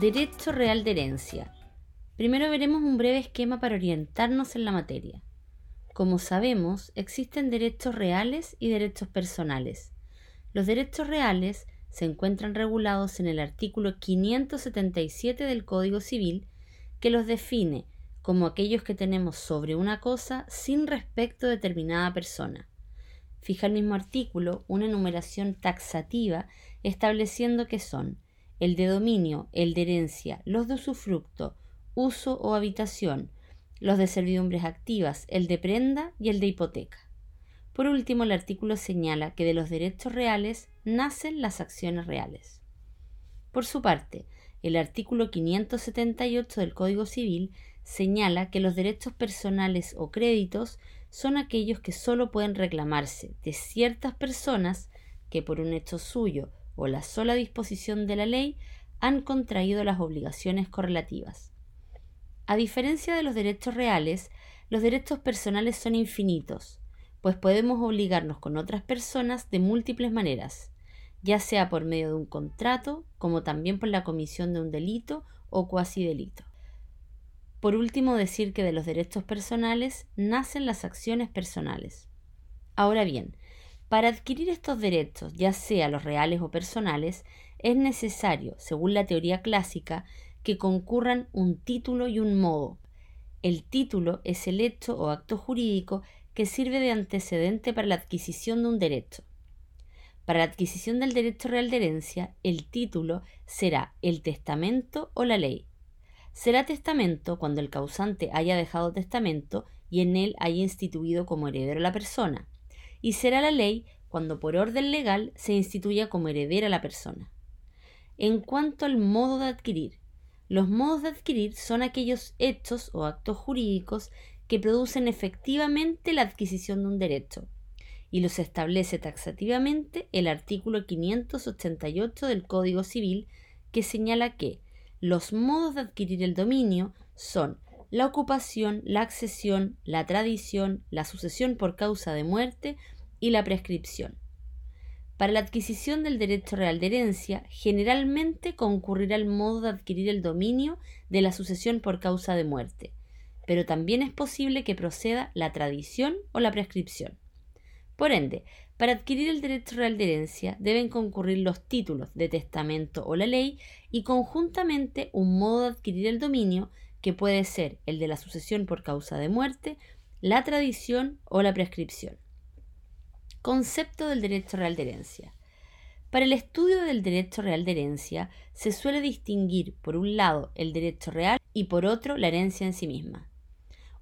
Derecho real de herencia. Primero veremos un breve esquema para orientarnos en la materia. Como sabemos, existen derechos reales y derechos personales. Los derechos reales se encuentran regulados en el artículo 577 del Código Civil, que los define como aquellos que tenemos sobre una cosa sin respecto a determinada persona. Fija el mismo artículo una enumeración taxativa estableciendo que son el de dominio, el de herencia, los de usufructo, uso o habitación, los de servidumbres activas, el de prenda y el de hipoteca. Por último, el artículo señala que de los derechos reales nacen las acciones reales. Por su parte, el artículo 578 del Código Civil señala que los derechos personales o créditos son aquellos que sólo pueden reclamarse de ciertas personas que por un hecho suyo o la sola disposición de la ley han contraído las obligaciones correlativas. A diferencia de los derechos reales, los derechos personales son infinitos, pues podemos obligarnos con otras personas de múltiples maneras, ya sea por medio de un contrato, como también por la comisión de un delito o cuasi delito. Por último, decir que de los derechos personales nacen las acciones personales. Ahora bien, para adquirir estos derechos, ya sea los reales o personales, es necesario, según la teoría clásica, que concurran un título y un modo. El título es el hecho o acto jurídico que sirve de antecedente para la adquisición de un derecho. Para la adquisición del derecho real de herencia, el título será el testamento o la ley. Será testamento cuando el causante haya dejado testamento y en él haya instituido como heredero a la persona y será la ley cuando por orden legal se instituya como heredera la persona. En cuanto al modo de adquirir, los modos de adquirir son aquellos hechos o actos jurídicos que producen efectivamente la adquisición de un derecho, y los establece taxativamente el artículo 588 del Código Civil, que señala que los modos de adquirir el dominio son la ocupación, la accesión, la tradición, la sucesión por causa de muerte y la prescripción. Para la adquisición del derecho real de herencia, generalmente concurrirá el modo de adquirir el dominio de la sucesión por causa de muerte, pero también es posible que proceda la tradición o la prescripción. Por ende, para adquirir el derecho real de herencia deben concurrir los títulos de testamento o la ley y conjuntamente un modo de adquirir el dominio que puede ser el de la sucesión por causa de muerte, la tradición o la prescripción. Concepto del derecho real de herencia. Para el estudio del derecho real de herencia se suele distinguir por un lado el derecho real y por otro la herencia en sí misma.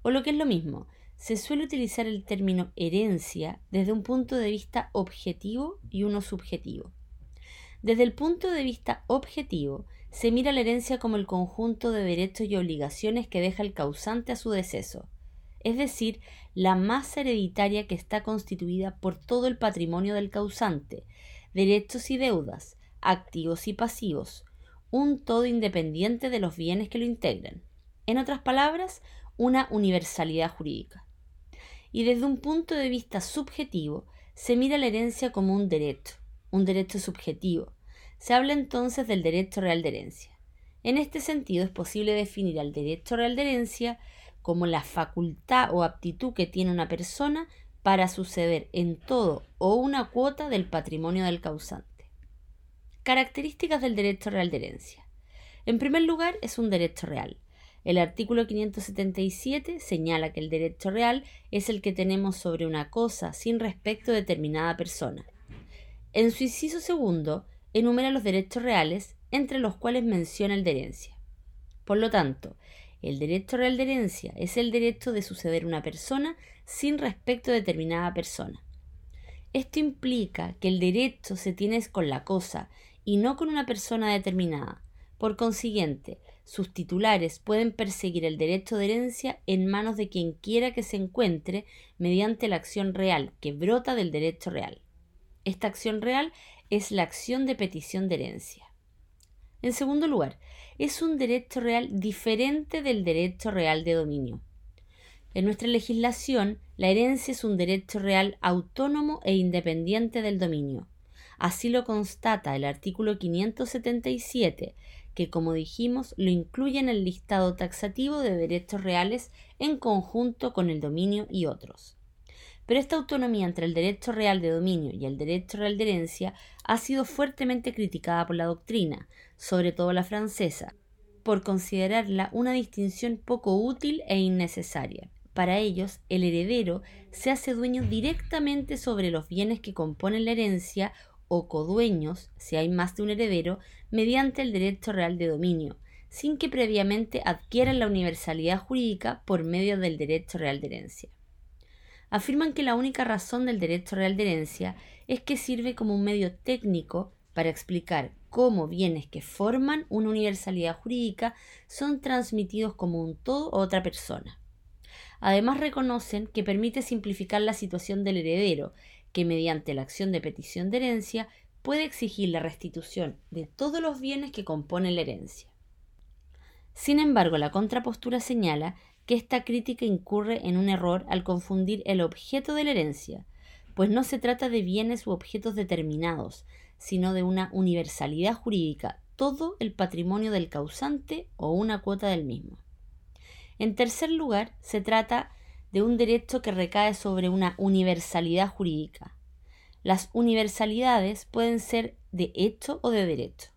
O lo que es lo mismo, se suele utilizar el término herencia desde un punto de vista objetivo y uno subjetivo. Desde el punto de vista objetivo, se mira la herencia como el conjunto de derechos y obligaciones que deja el causante a su deceso, es decir, la masa hereditaria que está constituida por todo el patrimonio del causante, derechos y deudas, activos y pasivos, un todo independiente de los bienes que lo integran. En otras palabras, una universalidad jurídica. Y desde un punto de vista subjetivo, se mira la herencia como un derecho, un derecho subjetivo, se habla entonces del derecho real de herencia. En este sentido es posible definir al derecho real de herencia como la facultad o aptitud que tiene una persona para suceder en todo o una cuota del patrimonio del causante. Características del derecho real de herencia. En primer lugar, es un derecho real. El artículo 577 señala que el derecho real es el que tenemos sobre una cosa sin respecto a determinada persona. En su inciso segundo, enumera los derechos reales, entre los cuales menciona el de herencia. Por lo tanto, el derecho real de herencia es el derecho de suceder una persona sin respecto a determinada persona. Esto implica que el derecho se tiene con la cosa y no con una persona determinada. Por consiguiente, sus titulares pueden perseguir el derecho de herencia en manos de quien quiera que se encuentre mediante la acción real que brota del derecho real. Esta acción real es la acción de petición de herencia. En segundo lugar, es un derecho real diferente del derecho real de dominio. En nuestra legislación, la herencia es un derecho real autónomo e independiente del dominio. Así lo constata el artículo 577, que como dijimos lo incluye en el listado taxativo de derechos reales en conjunto con el dominio y otros. Pero esta autonomía entre el derecho real de dominio y el derecho real de herencia ha sido fuertemente criticada por la doctrina, sobre todo la francesa, por considerarla una distinción poco útil e innecesaria. Para ellos, el heredero se hace dueño directamente sobre los bienes que componen la herencia o codueños, si hay más de un heredero, mediante el derecho real de dominio, sin que previamente adquieran la universalidad jurídica por medio del derecho real de herencia. Afirman que la única razón del derecho real de herencia es que sirve como un medio técnico para explicar cómo bienes que forman una universalidad jurídica son transmitidos como un todo a otra persona. Además reconocen que permite simplificar la situación del heredero, que mediante la acción de petición de herencia puede exigir la restitución de todos los bienes que componen la herencia. Sin embargo, la contrapostura señala que esta crítica incurre en un error al confundir el objeto de la herencia, pues no se trata de bienes u objetos determinados, sino de una universalidad jurídica, todo el patrimonio del causante o una cuota del mismo. En tercer lugar, se trata de un derecho que recae sobre una universalidad jurídica. Las universalidades pueden ser de hecho o de derecho.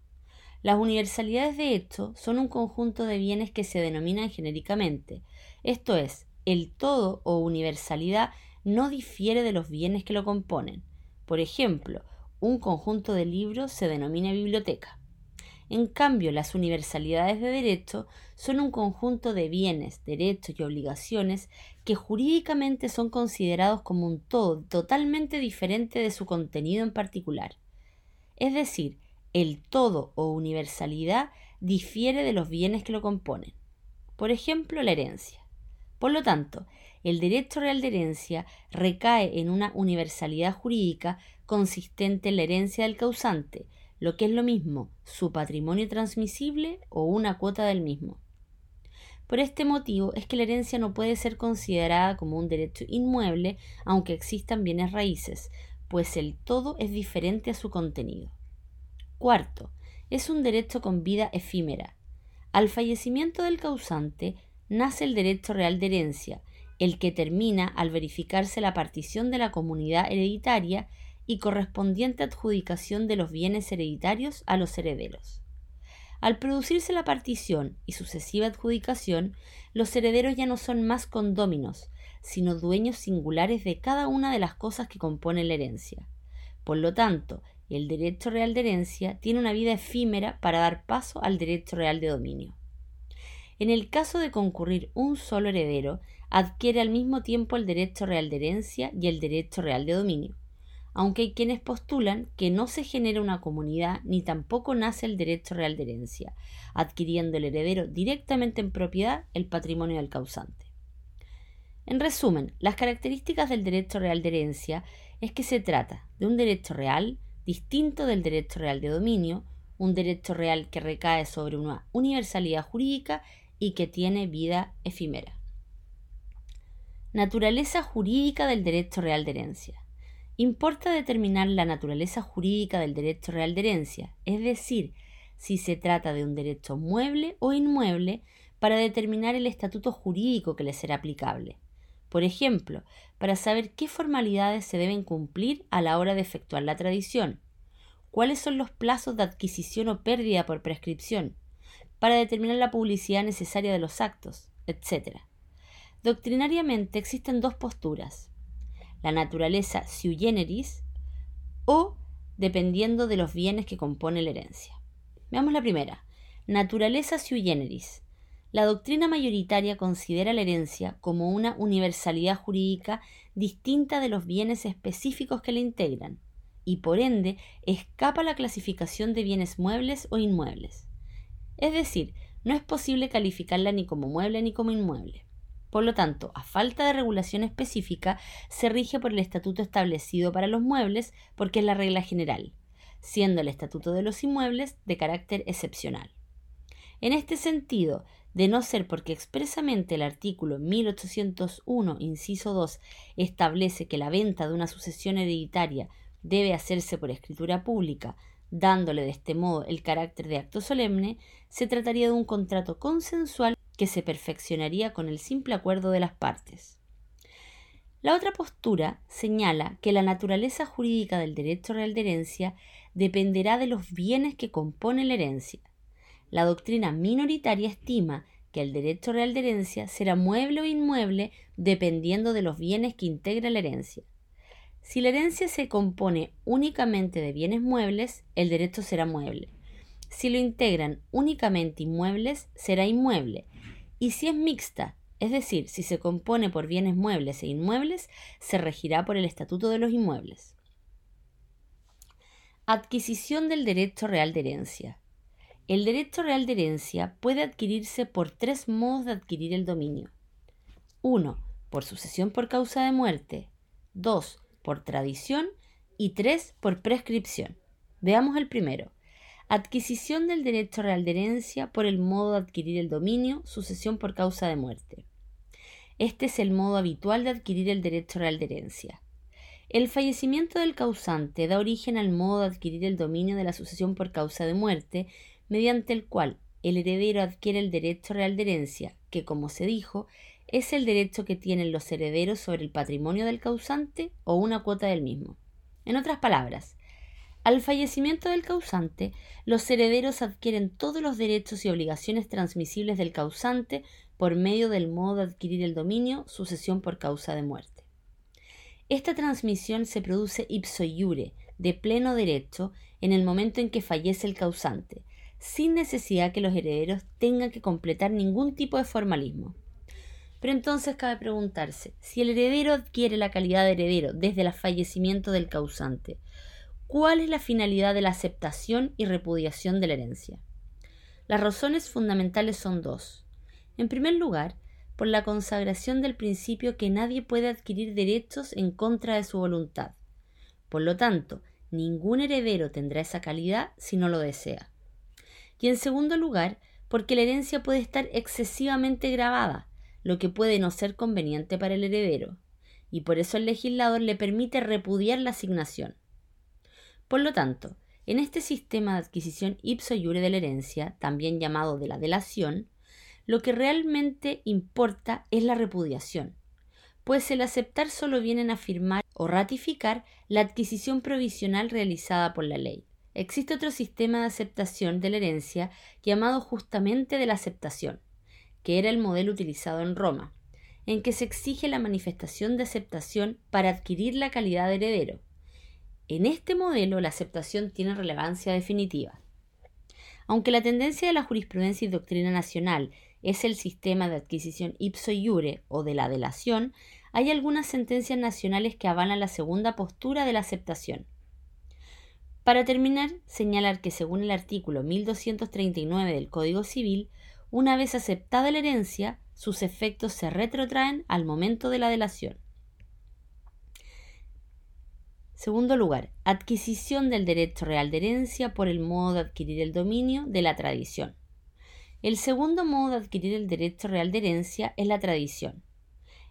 Las universalidades de hecho son un conjunto de bienes que se denominan genéricamente, esto es, el todo o universalidad no difiere de los bienes que lo componen. Por ejemplo, un conjunto de libros se denomina biblioteca. En cambio, las universalidades de derecho son un conjunto de bienes, derechos y obligaciones que jurídicamente son considerados como un todo totalmente diferente de su contenido en particular. Es decir, el todo o universalidad difiere de los bienes que lo componen. Por ejemplo, la herencia. Por lo tanto, el derecho real de herencia recae en una universalidad jurídica consistente en la herencia del causante, lo que es lo mismo, su patrimonio transmisible o una cuota del mismo. Por este motivo es que la herencia no puede ser considerada como un derecho inmueble, aunque existan bienes raíces, pues el todo es diferente a su contenido. Cuarto, es un derecho con vida efímera. Al fallecimiento del causante nace el derecho real de herencia, el que termina al verificarse la partición de la comunidad hereditaria y correspondiente adjudicación de los bienes hereditarios a los herederos. Al producirse la partición y sucesiva adjudicación, los herederos ya no son más condóminos, sino dueños singulares de cada una de las cosas que componen la herencia. Por lo tanto, el derecho real de herencia tiene una vida efímera para dar paso al derecho real de dominio. En el caso de concurrir un solo heredero, adquiere al mismo tiempo el derecho real de herencia y el derecho real de dominio aunque hay quienes postulan que no se genera una comunidad ni tampoco nace el derecho real de herencia, adquiriendo el heredero directamente en propiedad el patrimonio del causante. En resumen, las características del derecho real de herencia es que se trata de un derecho real distinto del derecho real de dominio, un derecho real que recae sobre una universalidad jurídica y que tiene vida efímera. Naturaleza jurídica del derecho real de herencia importa determinar la naturaleza jurídica del derecho real de herencia, es decir, si se trata de un derecho mueble o inmueble, para determinar el estatuto jurídico que le será aplicable. Por ejemplo, para saber qué formalidades se deben cumplir a la hora de efectuar la tradición, cuáles son los plazos de adquisición o pérdida por prescripción, para determinar la publicidad necesaria de los actos, etc. Doctrinariamente existen dos posturas la naturaleza sui generis o dependiendo de los bienes que compone la herencia. Veamos la primera. Naturaleza sui generis. La doctrina mayoritaria considera la herencia como una universalidad jurídica distinta de los bienes específicos que la integran, y por ende escapa la clasificación de bienes muebles o inmuebles. Es decir, no es posible calificarla ni como mueble ni como inmueble. Por lo tanto, a falta de regulación específica, se rige por el estatuto establecido para los muebles porque es la regla general, siendo el estatuto de los inmuebles de carácter excepcional. En este sentido, de no ser porque expresamente el artículo 1801, inciso 2, establece que la venta de una sucesión hereditaria debe hacerse por escritura pública, dándole de este modo el carácter de acto solemne, se trataría de un contrato consensual que se perfeccionaría con el simple acuerdo de las partes. La otra postura señala que la naturaleza jurídica del derecho real de herencia dependerá de los bienes que componen la herencia. La doctrina minoritaria estima que el derecho real de herencia será mueble o inmueble dependiendo de los bienes que integra la herencia. Si la herencia se compone únicamente de bienes muebles, el derecho será mueble. Si lo integran únicamente inmuebles, será inmueble. Y si es mixta, es decir, si se compone por bienes muebles e inmuebles, se regirá por el Estatuto de los Inmuebles. Adquisición del derecho real de herencia. El derecho real de herencia puede adquirirse por tres modos de adquirir el dominio. 1. Por sucesión por causa de muerte. 2. Por tradición. Y 3. Por prescripción. Veamos el primero. Adquisición del derecho real de herencia por el modo de adquirir el dominio, sucesión por causa de muerte. Este es el modo habitual de adquirir el derecho real de herencia. El fallecimiento del causante da origen al modo de adquirir el dominio de la sucesión por causa de muerte, mediante el cual el heredero adquiere el derecho real de herencia, que, como se dijo, es el derecho que tienen los herederos sobre el patrimonio del causante o una cuota del mismo. En otras palabras, al fallecimiento del causante, los herederos adquieren todos los derechos y obligaciones transmisibles del causante por medio del modo de adquirir el dominio, sucesión por causa de muerte. Esta transmisión se produce ipso iure, de pleno derecho, en el momento en que fallece el causante, sin necesidad que los herederos tengan que completar ningún tipo de formalismo. Pero entonces cabe preguntarse, si el heredero adquiere la calidad de heredero desde el fallecimiento del causante, ¿cuál es la finalidad de la aceptación y repudiación de la herencia? Las razones fundamentales son dos. En primer lugar, por la consagración del principio que nadie puede adquirir derechos en contra de su voluntad. Por lo tanto, ningún heredero tendrá esa calidad si no lo desea y en segundo lugar, porque la herencia puede estar excesivamente grabada, lo que puede no ser conveniente para el heredero, y por eso el legislador le permite repudiar la asignación. Por lo tanto, en este sistema de adquisición ipso iure de la herencia, también llamado de la delación, lo que realmente importa es la repudiación, pues el aceptar solo viene a afirmar o ratificar la adquisición provisional realizada por la ley. Existe otro sistema de aceptación de la herencia llamado justamente de la aceptación, que era el modelo utilizado en Roma, en que se exige la manifestación de aceptación para adquirir la calidad de heredero. En este modelo la aceptación tiene relevancia definitiva. Aunque la tendencia de la jurisprudencia y doctrina nacional es el sistema de adquisición ipso iure o de la delación, hay algunas sentencias nacionales que avalan la segunda postura de la aceptación. Para terminar, señalar que según el artículo 1239 del Código Civil, una vez aceptada la herencia, sus efectos se retrotraen al momento de la delación. Segundo lugar, adquisición del derecho real de herencia por el modo de adquirir el dominio de la tradición. El segundo modo de adquirir el derecho real de herencia es la tradición.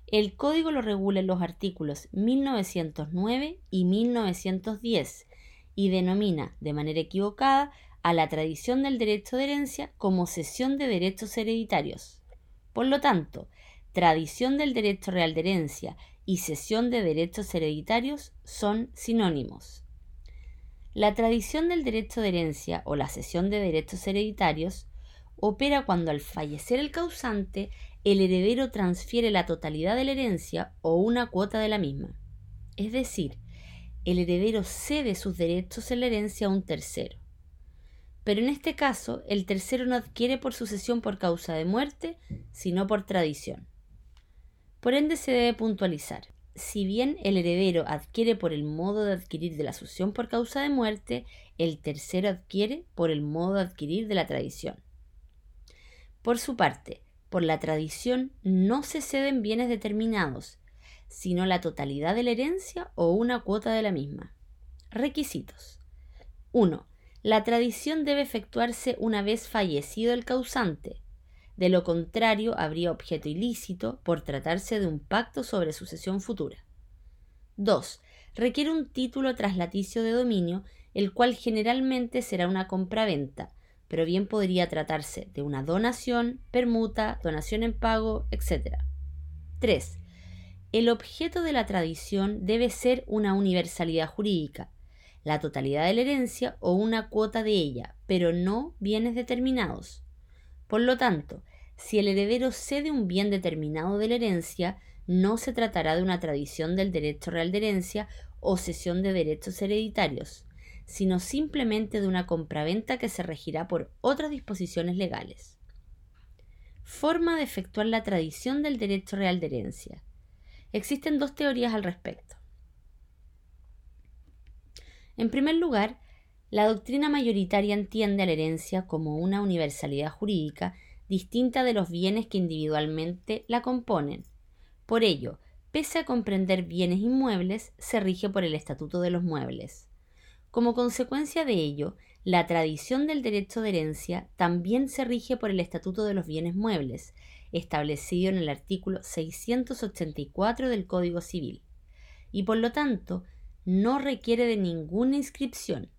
El código lo regula en los artículos 1909 y 1910 y denomina, de manera equivocada, a la tradición del derecho de herencia como cesión de derechos hereditarios. Por lo tanto, tradición del derecho real de herencia y cesión de derechos hereditarios son sinónimos. La tradición del derecho de herencia o la cesión de derechos hereditarios opera cuando al fallecer el causante el heredero transfiere la totalidad de la herencia o una cuota de la misma. Es decir, el heredero cede sus derechos en la herencia a un tercero. Pero en este caso, el tercero no adquiere por sucesión por causa de muerte, sino por tradición. Por ende, se debe puntualizar. Si bien el heredero adquiere por el modo de adquirir de la sucesión por causa de muerte, el tercero adquiere por el modo de adquirir de la tradición. Por su parte, por la tradición no se ceden bienes determinados, sino la totalidad de la herencia o una cuota de la misma. Requisitos. 1. La tradición debe efectuarse una vez fallecido el causante. De lo contrario, habría objeto ilícito por tratarse de un pacto sobre sucesión futura. 2. Requiere un título traslaticio de dominio el cual generalmente será una compraventa, pero bien podría tratarse de una donación, permuta, donación en pago, etc. 3. El objeto de la tradición debe ser una universalidad jurídica, la totalidad de la herencia o una cuota de ella, pero no bienes determinados. Por lo tanto, si el heredero cede un bien determinado de la herencia, no se tratará de una tradición del derecho real de herencia o cesión de derechos hereditarios, sino simplemente de una compraventa que se regirá por otras disposiciones legales. Forma de efectuar la tradición del derecho real de herencia. Existen dos teorías al respecto. En primer lugar, la doctrina mayoritaria entiende a la herencia como una universalidad jurídica distinta de los bienes que individualmente la componen. Por ello, pese a comprender bienes inmuebles, se rige por el Estatuto de los Muebles. Como consecuencia de ello, la tradición del derecho de herencia también se rige por el Estatuto de los Bienes Muebles, establecido en el artículo 684 del Código Civil, y por lo tanto no requiere de ninguna inscripción.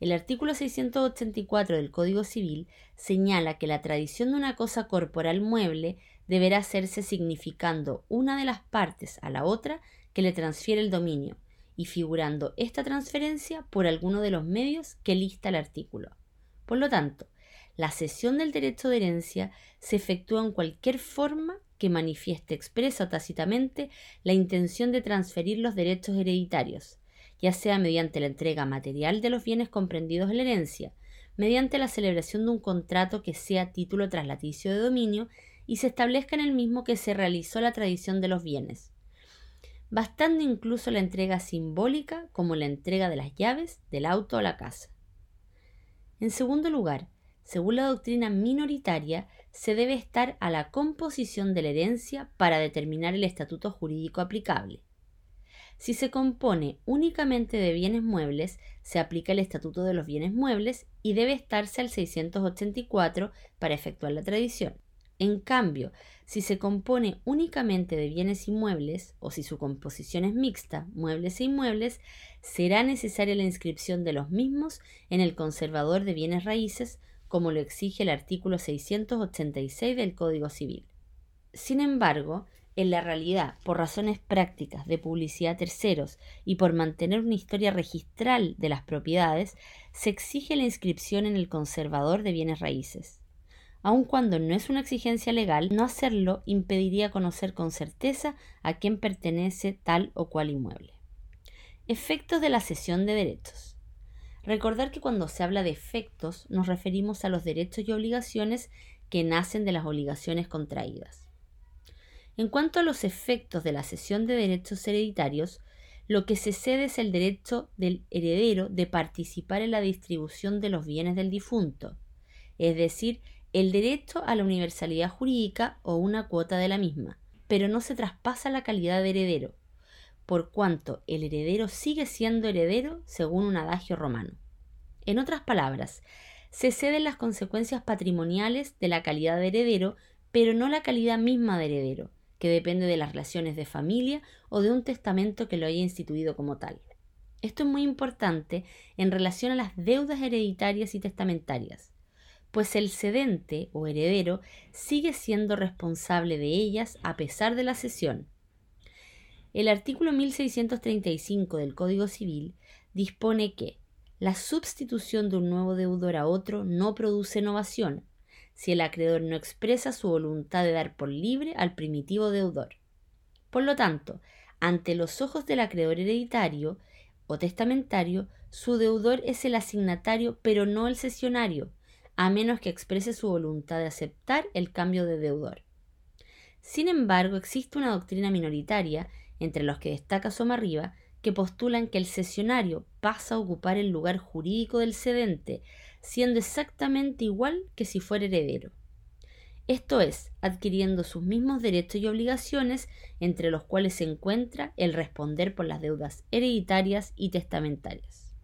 El artículo 684 del Código Civil señala que la tradición de una cosa corporal mueble deberá hacerse significando una de las partes a la otra que le transfiere el dominio, y figurando esta transferencia por alguno de los medios que lista el artículo. Por lo tanto, la cesión del derecho de herencia se efectúa en cualquier forma que manifieste expresa o tácitamente la intención de transferir los derechos hereditarios, ya sea mediante la entrega material de los bienes comprendidos en la herencia, mediante la celebración de un contrato que sea título traslaticio de dominio y se establezca en el mismo que se realizó la tradición de los bienes, bastando incluso la entrega simbólica como la entrega de las llaves del auto o la casa. En segundo lugar, según la doctrina minoritaria, se debe estar a la composición de la herencia para determinar el estatuto jurídico aplicable. Si se compone únicamente de bienes muebles, se aplica el Estatuto de los Bienes Muebles y debe estarse al 684 para efectuar la tradición. En cambio, si se compone únicamente de bienes inmuebles o si su composición es mixta, muebles e inmuebles, será necesaria la inscripción de los mismos en el conservador de bienes raíces, como lo exige el artículo 686 del Código Civil. Sin embargo, en la realidad, por razones prácticas de publicidad a terceros y por mantener una historia registral de las propiedades, se exige la inscripción en el conservador de bienes raíces aun cuando no es una exigencia legal, no hacerlo impediría conocer con certeza a quién pertenece tal o cual inmueble. Efectos de la cesión de derechos. Recordar que cuando se habla de efectos nos referimos a los derechos y obligaciones que nacen de las obligaciones contraídas. En cuanto a los efectos de la cesión de derechos hereditarios, lo que se cede es el derecho del heredero de participar en la distribución de los bienes del difunto, es decir, el derecho a la universalidad jurídica o una cuota de la misma, pero no se traspasa la calidad de heredero, por cuanto el heredero sigue siendo heredero según un adagio romano. En otras palabras, se ceden las consecuencias patrimoniales de la calidad de heredero, pero no la calidad misma de heredero, que depende de las relaciones de familia o de un testamento que lo haya instituido como tal. Esto es muy importante en relación a las deudas hereditarias y testamentarias pues el cedente o heredero sigue siendo responsable de ellas a pesar de la cesión. El artículo 1635 del Código Civil dispone que la sustitución de un nuevo deudor a otro no produce novación si el acreedor no expresa su voluntad de dar por libre al primitivo deudor. Por lo tanto, ante los ojos del acreedor hereditario o testamentario, su deudor es el asignatario pero no el cesionario, a menos que exprese su voluntad de aceptar el cambio de deudor. Sin embargo, existe una doctrina minoritaria, entre los que destaca Somarriba, que postulan que el cesionario pasa a ocupar el lugar jurídico del cedente, siendo exactamente igual que si fuera heredero. Esto es, adquiriendo sus mismos derechos y obligaciones, entre los cuales se encuentra el responder por las deudas hereditarias y testamentarias.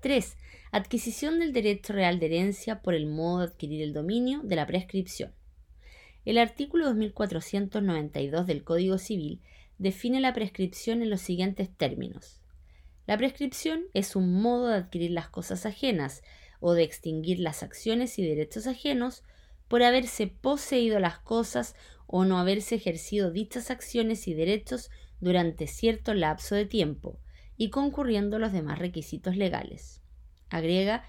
3. Adquisición del derecho real de herencia por el modo de adquirir el dominio de la prescripción. El artículo 2492 del Código Civil define la prescripción en los siguientes términos. La prescripción es un modo de adquirir las cosas ajenas o de extinguir las acciones y derechos ajenos por haberse poseído las cosas o no haberse ejercido dichas acciones y derechos durante cierto lapso de tiempo y concurriendo los demás requisitos legales. Agrega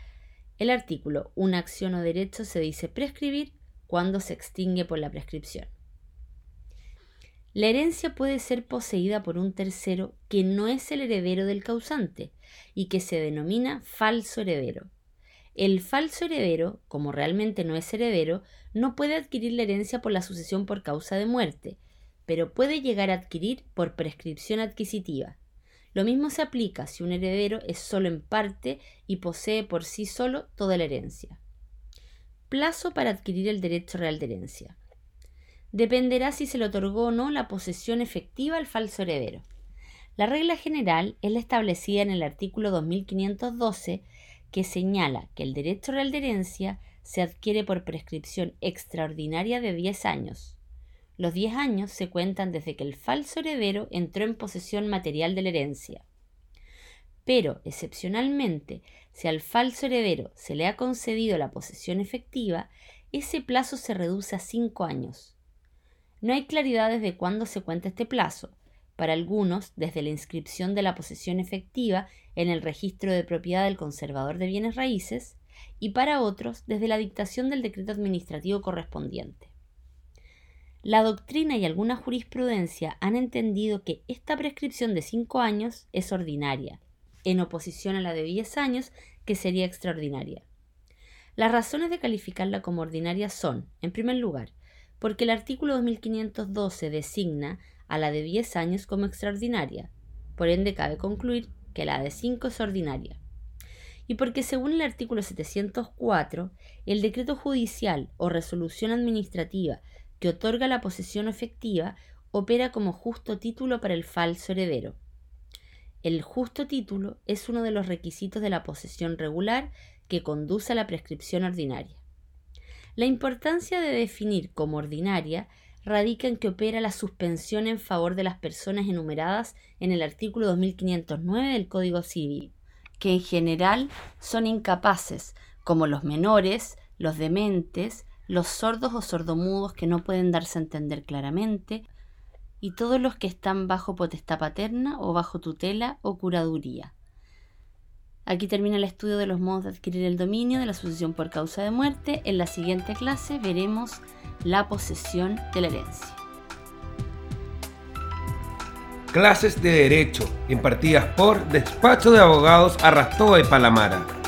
el artículo una acción o derecho se dice prescribir cuando se extingue por la prescripción. La herencia puede ser poseída por un tercero que no es el heredero del causante y que se denomina falso heredero. El falso heredero, como realmente no es heredero, no puede adquirir la herencia por la sucesión por causa de muerte, pero puede llegar a adquirir por prescripción adquisitiva. Lo mismo se aplica si un heredero es solo en parte y posee por sí solo toda la herencia. Plazo para adquirir el derecho real de herencia dependerá si se le otorgó o no la posesión efectiva al falso heredero. La regla general es la establecida en el artículo 2512 que señala que el derecho real de herencia se adquiere por prescripción extraordinaria de 10 años. Los 10 años se cuentan desde que el falso heredero entró en posesión material de la herencia. Pero, excepcionalmente, si al falso heredero se le ha concedido la posesión efectiva, ese plazo se reduce a 5 años. No hay claridad desde cuándo se cuenta este plazo. Para algunos, desde la inscripción de la posesión efectiva en el registro de propiedad del conservador de bienes raíces, y para otros, desde la dictación del decreto administrativo correspondiente. La doctrina y alguna jurisprudencia han entendido que esta prescripción de cinco años es ordinaria, en oposición a la de diez años, que sería extraordinaria. Las razones de calificarla como ordinaria son, en primer lugar, porque el artículo 2512 designa a la de 10 años como extraordinaria, por ende cabe concluir que la de 5 es ordinaria. Y porque según el artículo 704, el decreto judicial o resolución administrativa que otorga la posesión efectiva opera como justo título para el falso heredero. El justo título es uno de los requisitos de la posesión regular que conduce a la prescripción ordinaria. La importancia de definir como ordinaria radica en que opera la suspensión en favor de las personas enumeradas en el artículo 2509 del Código Civil, que en general son incapaces, como los menores, los dementes, los sordos o sordomudos que no pueden darse a entender claramente, y todos los que están bajo potestad paterna o bajo tutela o curaduría. Aquí termina el estudio de los modos de adquirir el dominio de la sucesión por causa de muerte. En la siguiente clase veremos la posesión de la herencia. Clases de Derecho impartidas por Despacho de Abogados Arrastoa y Palamara